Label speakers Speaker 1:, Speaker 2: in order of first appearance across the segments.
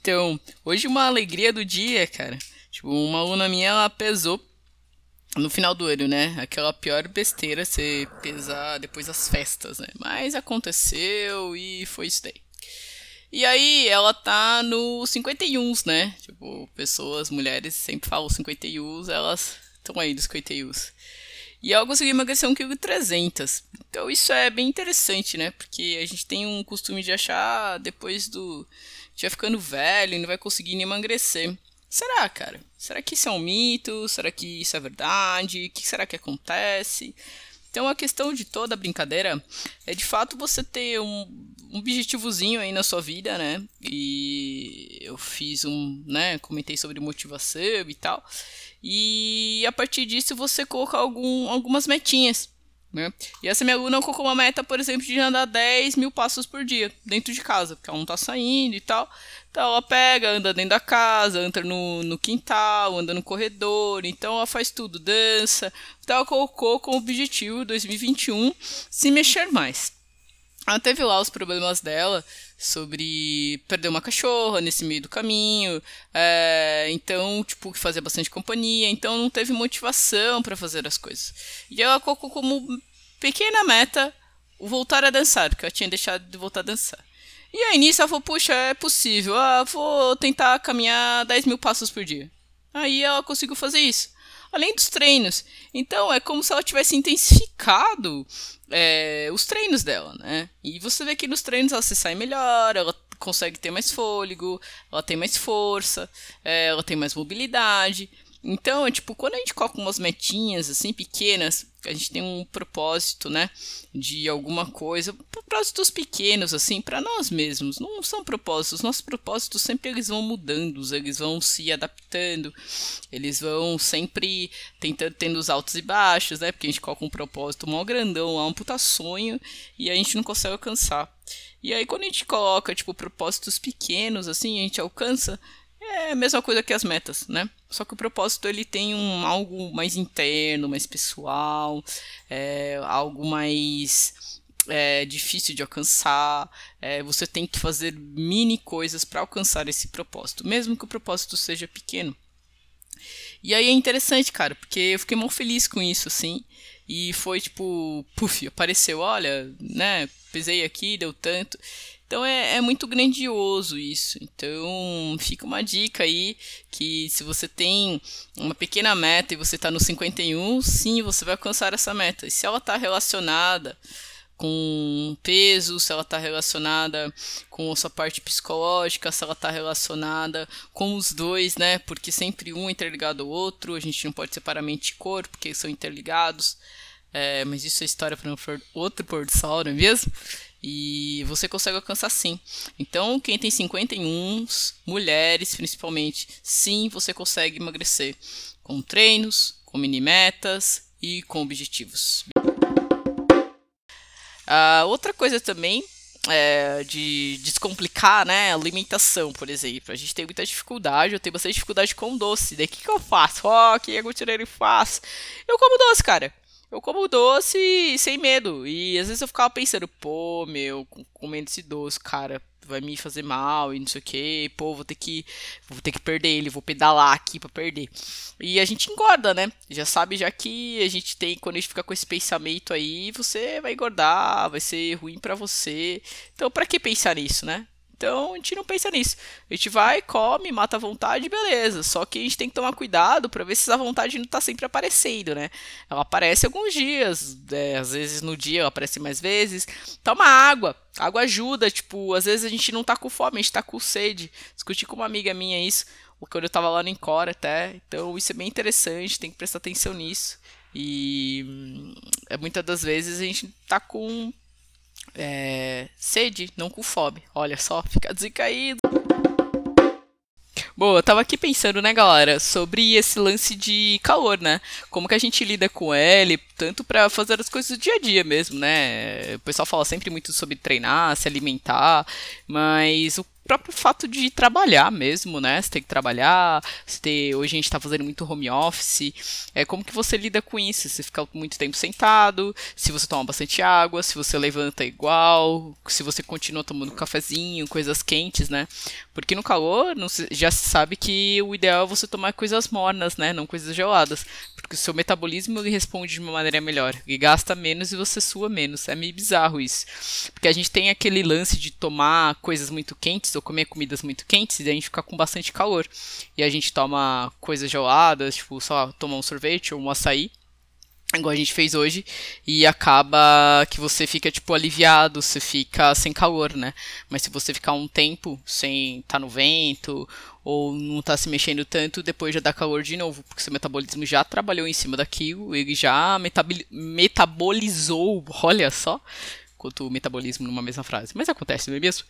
Speaker 1: Então, hoje uma alegria do dia, cara. Tipo, uma aluna minha, ela pesou no final do ano, né? Aquela pior besteira você pesar depois das festas, né? Mas aconteceu e foi isso daí. E aí ela tá no 51, né? Tipo, pessoas, mulheres sempre falam 51, elas estão aí dos 51. E ela conseguiu emagrecer 1,3 kg. Então isso é bem interessante, né? Porque a gente tem um costume de achar depois do. Já ficando velho e não vai conseguir nem emagrecer. Será, cara? Será que isso é um mito? Será que isso é verdade? O que será que acontece? Então a questão de toda a brincadeira é de fato você ter um, um objetivozinho aí na sua vida, né? E eu fiz um, né? Comentei sobre motivação e tal. E a partir disso você colocar algum, algumas metinhas. Né? E essa minha aluna colocou uma meta, por exemplo, de andar 10 mil passos por dia dentro de casa, porque ela não tá saindo e tal. Então ela pega, anda dentro da casa, anda no, no quintal, anda no corredor, então ela faz tudo, dança. Então ela colocou como objetivo 2021 se mexer mais. Ela teve lá os problemas dela sobre perder uma cachorra nesse meio do caminho, é, então, tipo, fazer bastante companhia, então não teve motivação para fazer as coisas. E ela colocou como pequena meta voltar a dançar, porque ela tinha deixado de voltar a dançar. E aí nisso ela falou, puxa, é possível, ah, vou tentar caminhar 10 mil passos por dia. Aí ela conseguiu fazer isso além dos treinos. Então é como se ela tivesse intensificado é, os treinos dela, né? E você vê que nos treinos ela se sai melhor, ela consegue ter mais fôlego, ela tem mais força, é, ela tem mais mobilidade. Então, é tipo, quando a gente coloca umas metinhas assim pequenas, a gente tem um propósito, né, de alguma coisa, propósitos pequenos assim para nós mesmos. Não são propósitos, nossos propósitos sempre eles vão mudando, eles vão se adaptando, eles vão sempre tentando tendo os altos e baixos, né? Porque a gente coloca um propósito mó grandão, lá um puta sonho e a gente não consegue alcançar. E aí quando a gente coloca tipo propósitos pequenos assim, a gente alcança é a mesma coisa que as metas, né? Só que o propósito ele tem um algo mais interno, mais pessoal, é, algo mais é, difícil de alcançar. É, você tem que fazer mini coisas para alcançar esse propósito, mesmo que o propósito seja pequeno. E aí é interessante, cara, porque eu fiquei muito feliz com isso, assim. E foi tipo, puf, apareceu, olha, né? Pesei aqui, deu tanto. Então é, é, muito grandioso isso. Então fica uma dica aí que se você tem uma pequena meta e você está no 51, sim, você vai alcançar essa meta. E se ela está relacionada com peso, se ela está relacionada com a sua parte psicológica, se ela está relacionada com os dois, né? Porque sempre um é interligado ao outro, a gente não pode separar mente e corpo, porque são interligados. É, mas isso é história para outro pôr do sol, não é mesmo? E você consegue alcançar sim. Então, quem tem 51, mulheres principalmente, sim, você consegue emagrecer com treinos, com mini metas e com objetivos. Uh, outra coisa também é, de descomplicar, né? Alimentação, por exemplo. A gente tem muita dificuldade, eu tenho bastante dificuldade com doce. Daí o que, que eu faço? Ó, oh, que eu faço? Eu como doce, cara eu como doce sem medo. E às vezes eu ficava pensando, pô, meu, comendo esse doce, cara, vai me fazer mal e não sei o que, pô, vou ter que vou ter que perder ele, vou pedalar aqui para perder. E a gente engorda, né? Já sabe já que a gente tem quando a gente fica com esse pensamento aí, você vai engordar, vai ser ruim para você. Então, para que pensar nisso, né? Então a gente não pensa nisso. A gente vai, come, mata a vontade, beleza. Só que a gente tem que tomar cuidado para ver se essa vontade não está sempre aparecendo, né? Ela aparece alguns dias, é, às vezes no dia ela aparece mais vezes. Toma água. Água ajuda, tipo, às vezes a gente não tá com fome, a gente tá com sede. Discuti com uma amiga minha isso, quando eu tava lá no Encore até. Então isso é bem interessante, tem que prestar atenção nisso. E hum, é, muitas das vezes a gente tá com é, sede, não com fome. Olha só, fica desencaído. Bom, eu tava aqui pensando, né, galera, sobre esse lance de calor, né? Como que a gente lida com ele, tanto para fazer as coisas do dia a dia mesmo, né? O pessoal fala sempre muito sobre treinar, se alimentar, mas o próprio fato de trabalhar mesmo, né? Você tem que trabalhar, você tem, hoje a gente está fazendo muito home office. É como que você lida com isso? Se ficar muito tempo sentado, se você toma bastante água, se você levanta igual, se você continua tomando cafezinho, coisas quentes, né? Porque no calor já se sabe que o ideal é você tomar coisas mornas, né? Não coisas geladas. Porque o seu metabolismo ele responde de uma maneira melhor. E gasta menos e você sua menos. É meio bizarro isso. Porque a gente tem aquele lance de tomar coisas muito quentes ou comer comidas muito quentes e a gente fica com bastante calor. E a gente toma coisas geladas, tipo, só tomar um sorvete ou um açaí igual a gente fez hoje, e acaba que você fica, tipo, aliviado, você fica sem calor, né? Mas se você ficar um tempo sem estar tá no vento, ou não tá se mexendo tanto, depois já dá calor de novo, porque seu metabolismo já trabalhou em cima daquilo, ele já metabolizou, olha só, quanto o metabolismo numa mesma frase. Mas acontece, não é mesmo?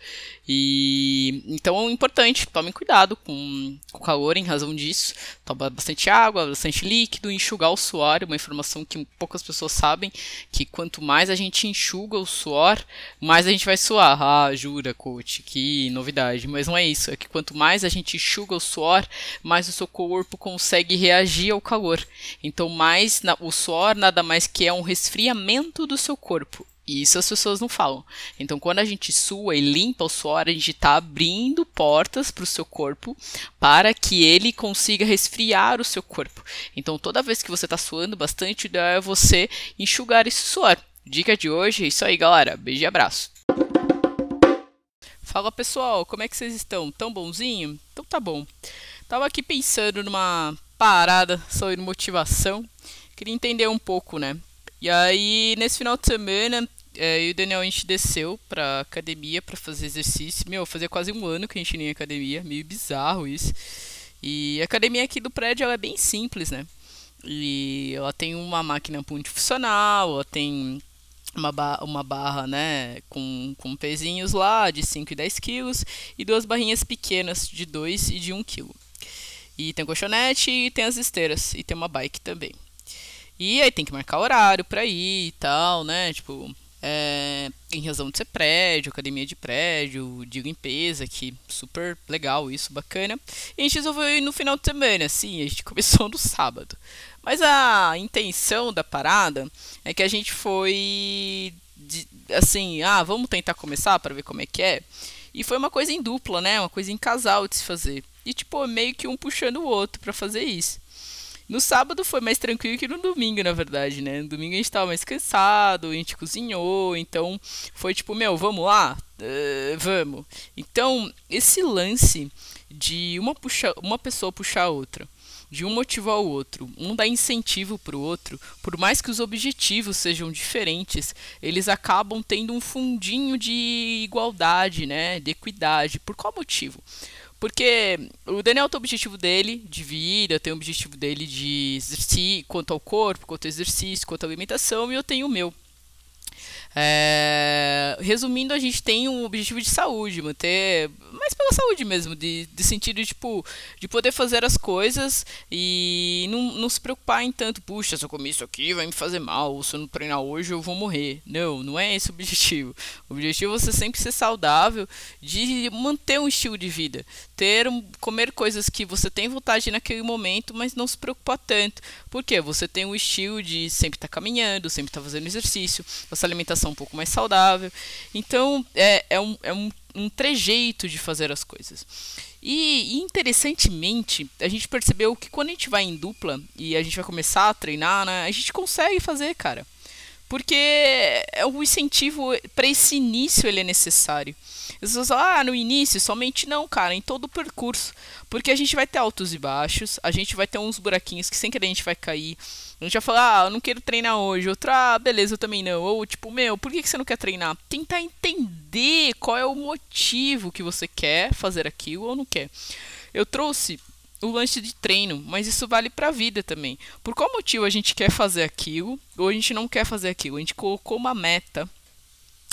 Speaker 1: E então é importante, tomem cuidado com, o calor em razão disso. Toma bastante água, bastante líquido, enxugar o suor, uma informação que poucas pessoas sabem, que quanto mais a gente enxuga o suor, mais a gente vai suar. Ah, jura, coach, que novidade. Mas não é isso, é que quanto mais a gente enxuga o suor, mais o seu corpo consegue reagir ao calor. Então, mais na, o suor nada mais que é um resfriamento do seu corpo. Isso as pessoas não falam. Então, quando a gente sua e limpa o suor, a gente está abrindo portas para o seu corpo para que ele consiga resfriar o seu corpo. Então, toda vez que você está suando bastante, é você enxugar esse suor. Dica de hoje é isso aí, galera. Beijo e abraço. Fala pessoal, como é que vocês estão? Tão bonzinho? Então tá bom. Tava aqui pensando numa parada sobre motivação. Queria entender um pouco, né? E aí, nesse final de semana, é, e o Daniel a gente desceu pra academia para fazer exercício. Meu, fazia quase um ano que a gente ia em academia, meio bizarro isso. E a academia aqui do prédio ela é bem simples, né? E ela tem uma máquina multifuncional, ela tem uma, ba uma barra né, com, com pezinhos lá de 5 e 10 quilos e duas barrinhas pequenas de 2 e de 1 quilo. E tem colchonete e tem as esteiras e tem uma bike também. E aí tem que marcar horário pra ir e tal, né? Tipo, é, em razão de ser prédio, academia de prédio, de limpeza, que super legal isso, bacana. E a gente resolveu ir no final de semana, sim, a gente começou no sábado. Mas a intenção da parada é que a gente foi de, assim, ah, vamos tentar começar para ver como é que é. E foi uma coisa em dupla, né? Uma coisa em casal de se fazer. E tipo, meio que um puxando o outro para fazer isso. No sábado foi mais tranquilo que no domingo, na verdade, né? No domingo a gente tava mais cansado, a gente cozinhou, então foi tipo, meu, vamos lá? Uh, vamos. Então, esse lance de uma, puxa, uma pessoa puxar a outra, de um motivar o outro, um dar incentivo para o outro, por mais que os objetivos sejam diferentes, eles acabam tendo um fundinho de igualdade, né? De equidade. Por qual motivo? Porque o Daniel tem o objetivo dele de vida, tem o objetivo dele de exercício, quanto ao corpo, quanto ao exercício, quanto à alimentação, e eu tenho o meu. É, resumindo, a gente tem um objetivo de saúde, manter. Mas pela saúde mesmo, de, de sentido tipo, de poder fazer as coisas e não, não se preocupar em tanto, puxa, se eu comer isso aqui vai me fazer mal, se eu não treinar hoje eu vou morrer. Não, não é esse o objetivo. O objetivo é você sempre ser saudável, de manter um estilo de vida, ter comer coisas que você tem vontade naquele momento, mas não se preocupar tanto. Porque você tem um estilo de sempre estar tá caminhando, sempre estar tá fazendo exercício, essa alimentação um pouco mais saudável. Então, é, é, um, é um, um trejeito de fazer as coisas. E, interessantemente, a gente percebeu que quando a gente vai em dupla e a gente vai começar a treinar, né, a gente consegue fazer, cara. Porque é o incentivo para esse início ele é necessário. As pessoas falam, ah, no início, somente não, cara, em todo o percurso. Porque a gente vai ter altos e baixos, a gente vai ter uns buraquinhos que sem querer a gente vai cair. A gente vai falar, ah, eu não quero treinar hoje. Outra, ah, beleza, eu também não. Ou tipo, meu, por que você não quer treinar? Tentar entender qual é o motivo que você quer fazer aquilo ou não quer. Eu trouxe o lance de treino, mas isso vale para a vida também. Por qual motivo a gente quer fazer aquilo ou a gente não quer fazer aquilo? A gente colocou uma meta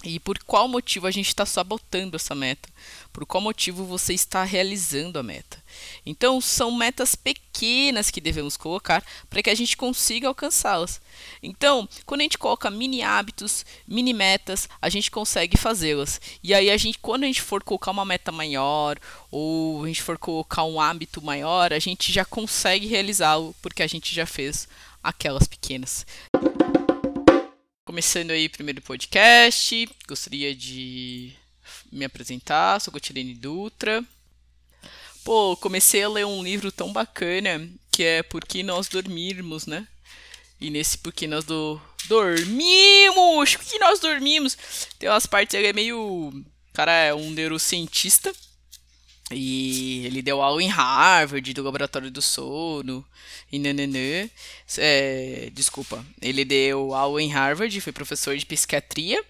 Speaker 1: e por qual motivo a gente está sabotando essa meta, por qual motivo você está realizando a meta. Então, são metas pequenas que devemos colocar para que a gente consiga alcançá-las. Então, quando a gente coloca mini hábitos, mini metas, a gente consegue fazê-las. E aí, a gente, quando a gente for colocar uma meta maior ou a gente for colocar um hábito maior, a gente já consegue realizá-lo porque a gente já fez aquelas pequenas. Começando aí primeiro podcast, gostaria de me apresentar, sou Cotilene Dutra. Pô, comecei a ler um livro tão bacana que é Por que Nós Dormirmos, né? E nesse Por que Nós do... Dormimos! Por que nós dormimos? Tem umas partes, ele é meio... Cara é um neurocientista e ele deu aula em Harvard, do laboratório do sono, e nananã. É, desculpa, ele deu aula em Harvard, foi professor de psiquiatria,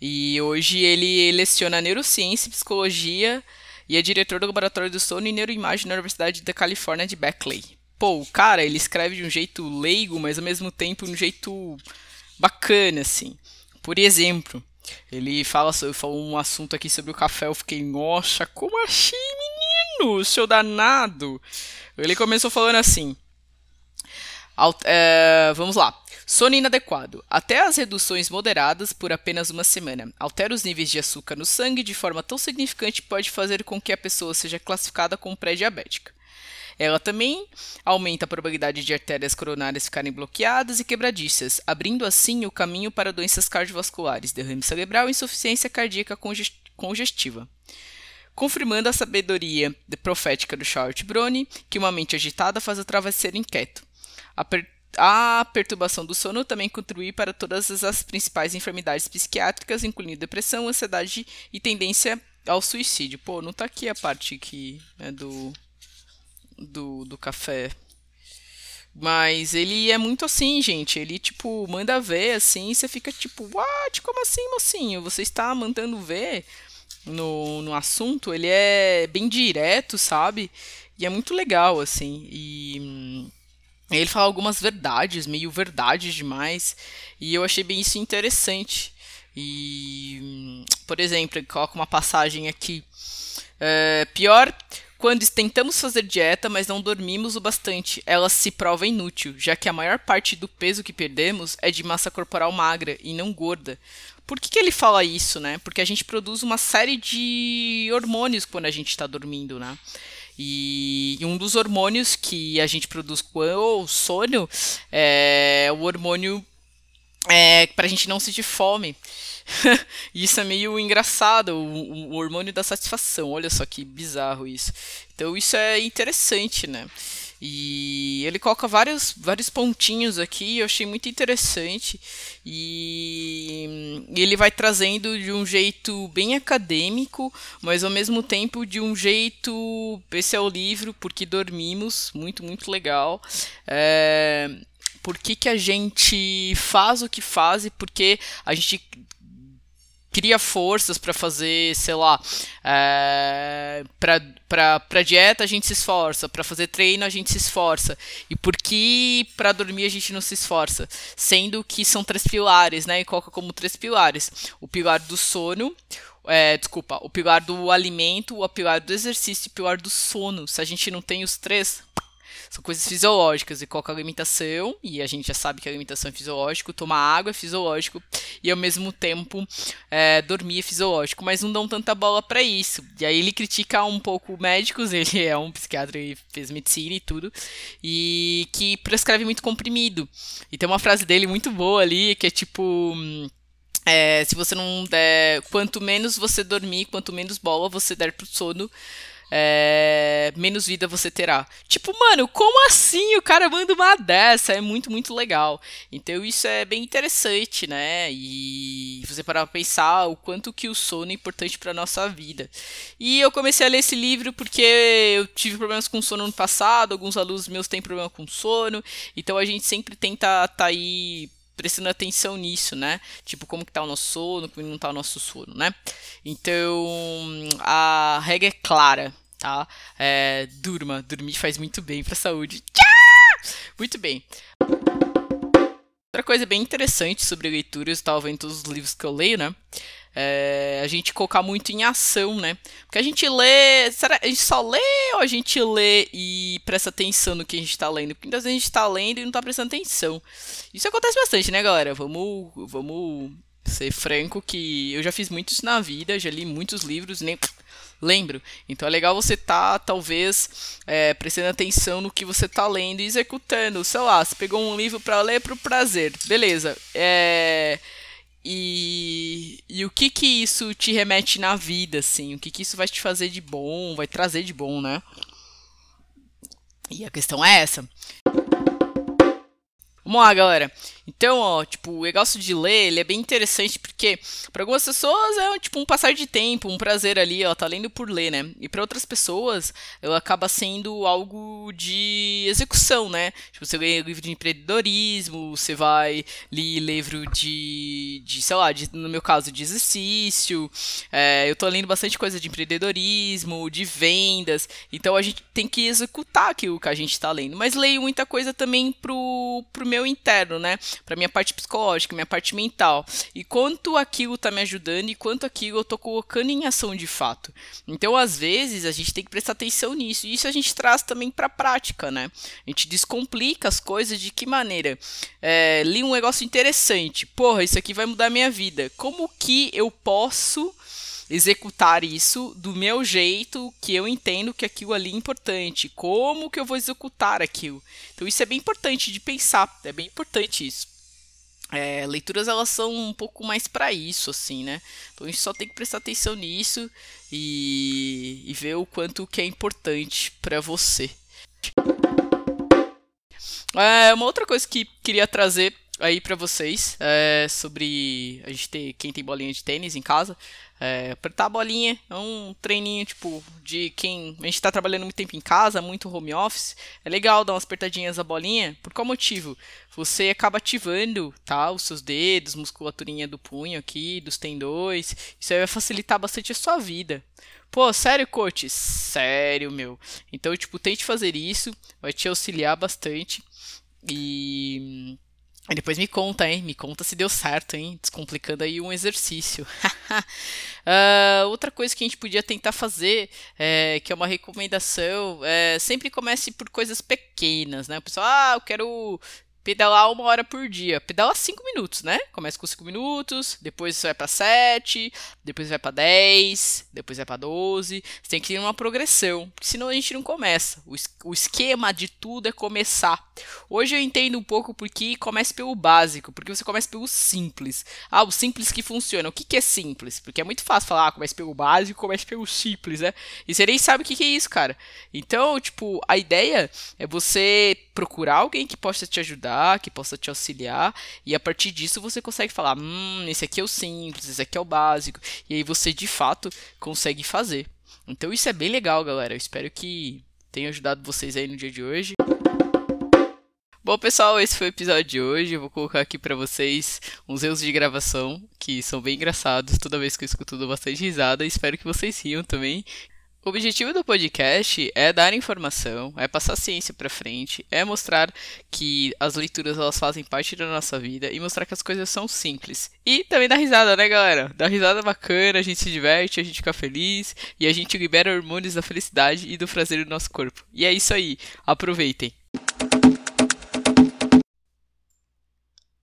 Speaker 1: e hoje ele leciona neurociência e psicologia, e é diretor do laboratório do sono e neuroimagem na Universidade da Califórnia de Berkeley. Pô, cara, ele escreve de um jeito leigo, mas ao mesmo tempo de um jeito bacana, assim. Por exemplo, ele fala, falou um assunto aqui sobre o café. Eu fiquei, nossa, como assim, menino? Seu danado. Ele começou falando assim. É, vamos lá. Sono inadequado. Até as reduções moderadas por apenas uma semana altera os níveis de açúcar no sangue de forma tão significante que pode fazer com que a pessoa seja classificada como pré-diabética. Ela também aumenta a probabilidade de artérias coronárias ficarem bloqueadas e quebradiças, abrindo assim o caminho para doenças cardiovasculares, derrame cerebral e insuficiência cardíaca congestiva. Confirmando a sabedoria profética do Charles Brony, que uma mente agitada faz o travesseiro inquieto. A, a perturbação do sono também contribui para todas as principais enfermidades psiquiátricas, incluindo depressão, ansiedade e tendência ao suicídio. Pô, não tá aqui a parte que né, do do, do café. Mas ele é muito assim, gente. Ele, tipo, manda ver assim, e você fica tipo, what? Como assim, mocinho? Você está mandando ver no, no assunto? Ele é bem direto, sabe? E é muito legal, assim. E. Hum, ele fala algumas verdades, meio verdades demais. E eu achei bem isso interessante. E. Hum, por exemplo, ele coloca uma passagem aqui. É, pior quando tentamos fazer dieta, mas não dormimos o bastante, ela se prova inútil, já que a maior parte do peso que perdemos é de massa corporal magra e não gorda. Por que, que ele fala isso, né? Porque a gente produz uma série de hormônios quando a gente está dormindo, né? E um dos hormônios que a gente produz com o sono é o hormônio é, para a gente não sentir fome. isso é meio engraçado, o, o, hormônio da satisfação. Olha só que bizarro isso. Então isso é interessante, né? E ele coloca vários, vários pontinhos aqui, eu achei muito interessante. E ele vai trazendo de um jeito bem acadêmico, mas ao mesmo tempo de um jeito. Esse é o livro, Porque Dormimos, muito, muito legal. É, por que, que a gente faz o que faz e por que a gente cria forças para fazer, sei lá, é, para dieta a gente se esforça, para fazer treino a gente se esforça. E por que para dormir a gente não se esforça? Sendo que são três pilares, né? E coloca como três pilares: o pilar do sono, é, desculpa, o pilar do alimento, o pilar do exercício e o pilar do sono. Se a gente não tem os três, são coisas fisiológicas. E coloca alimentação, e a gente já sabe que a alimentação é fisiológico, tomar água é fisiológico, e ao mesmo tempo é, dormir é fisiológico. Mas não dão tanta bola para isso. E aí ele critica um pouco médicos, ele é um psiquiatra e fez medicina e tudo, e que prescreve muito comprimido. E tem uma frase dele muito boa ali, que é tipo. É, se você não der. Quanto menos você dormir, quanto menos bola você der pro sono, é, menos vida você terá. Tipo, mano, como assim? O cara manda uma dessa, é muito, muito legal. Então isso é bem interessante, né? E você parar pra pensar o quanto que o sono é importante pra nossa vida. E eu comecei a ler esse livro porque eu tive problemas com sono no passado, alguns alunos meus têm problema com sono, então a gente sempre tenta tá aí prestando atenção nisso, né? Tipo, como que tá o nosso sono, como não tá o nosso sono, né? Então, a regra é clara tá? É, durma, dormir faz muito bem para a saúde. Muito bem. Outra coisa bem interessante sobre leitura, eu estava vendo todos os livros que eu leio, né? É a gente colocar muito em ação, né? Porque a gente lê. Será, a gente só lê ou a gente lê e presta atenção no que a gente está lendo? Porque muitas vezes a gente está lendo e não está prestando atenção. Isso acontece bastante, né, galera? Vamos, vamos ser franco que eu já fiz muitos na vida, já li muitos livros, nem lembro. Então é legal você tá, talvez, é, prestando atenção no que você está lendo e executando. Sei lá, você pegou um livro para ler para o prazer, beleza. É, e, e o que que isso te remete na vida, assim? O que que isso vai te fazer de bom, vai trazer de bom, né? E a questão é essa. Vamos lá, galera. Então, ó, tipo, o negócio de ler, ele é bem interessante porque para algumas pessoas é tipo um passar de tempo, um prazer ali, ó, tá lendo por ler, né? E para outras pessoas, ela acaba sendo algo de execução, né? Tipo, você lê livro de empreendedorismo, você vai ler livro de, de sei lá, de, no meu caso, de exercício. É, eu tô lendo bastante coisa de empreendedorismo, de vendas. Então a gente tem que executar aquilo que a gente tá lendo. Mas leio muita coisa também pro, pro meu interno, né? para minha parte psicológica, minha parte mental. E quanto aquilo está me ajudando e quanto aquilo eu estou colocando em ação de fato. Então, às vezes, a gente tem que prestar atenção nisso. E isso a gente traz também para a prática, né? A gente descomplica as coisas de que maneira? É, li um negócio interessante. Porra, isso aqui vai mudar minha vida. Como que eu posso executar isso do meu jeito, que eu entendo que aquilo ali é importante. Como que eu vou executar aquilo? Então isso é bem importante de pensar, é bem importante isso. É, leituras elas são um pouco mais para isso, assim, né? Então a gente só tem que prestar atenção nisso e, e ver o quanto que é importante para você. É, uma outra coisa que queria trazer aí para vocês é sobre a gente ter quem tem bolinha de tênis em casa é, apertar a bolinha é um treininho tipo de quem a gente está trabalhando muito tempo em casa muito home office é legal dar umas apertadinhas a bolinha por qual motivo você acaba ativando tá os seus dedos musculaturinha do punho aqui dos tendões isso aí vai facilitar bastante a sua vida Pô, sério, coach? Sério, meu. Então, tipo, tente fazer isso, vai te auxiliar bastante. E e depois me conta, hein? Me conta se deu certo, hein? Descomplicando aí um exercício. uh, outra coisa que a gente podia tentar fazer, é, que é uma recomendação, é, sempre comece por coisas pequenas, né? O pessoal, ah, eu quero pedalar uma hora por dia. Pedala 5 minutos, né? Começa com 5 minutos, depois vai para 7, depois vai para 10, depois vai para 12. Você tem que ir numa progressão, senão a gente não começa. O, esquema de tudo é começar. Hoje eu entendo um pouco porque comece pelo básico, porque você começa pelo simples. Ah, o simples que funciona. O que, que é simples? Porque é muito fácil falar, ah, comece pelo básico, comece pelo simples, né? E você nem sabe o que, que é isso, cara. Então, tipo, a ideia é você procurar alguém que possa te ajudar, que possa te auxiliar, e a partir disso você consegue falar: hum, esse aqui é o simples, esse aqui é o básico, e aí você de fato consegue fazer. Então isso é bem legal, galera. Eu espero que tenha ajudado vocês aí no dia de hoje. Bom, pessoal, esse foi o episódio de hoje. Eu vou colocar aqui para vocês uns erros de gravação que são bem engraçados. Toda vez que eu escuto, dou bastante risada. Espero que vocês riam também. O objetivo do podcast é dar informação, é passar ciência para frente, é mostrar que as leituras elas fazem parte da nossa vida e mostrar que as coisas são simples. E também dar risada, né, galera? Dar risada bacana, a gente se diverte, a gente fica feliz e a gente libera hormônios da felicidade e do prazer do nosso corpo. E é isso aí. Aproveitem.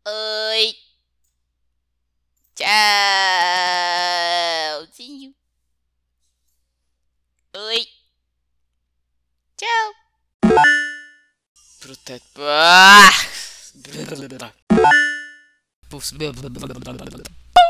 Speaker 1: Oi. Tchauzinho. Oi. Tchau. Proteto. Ah!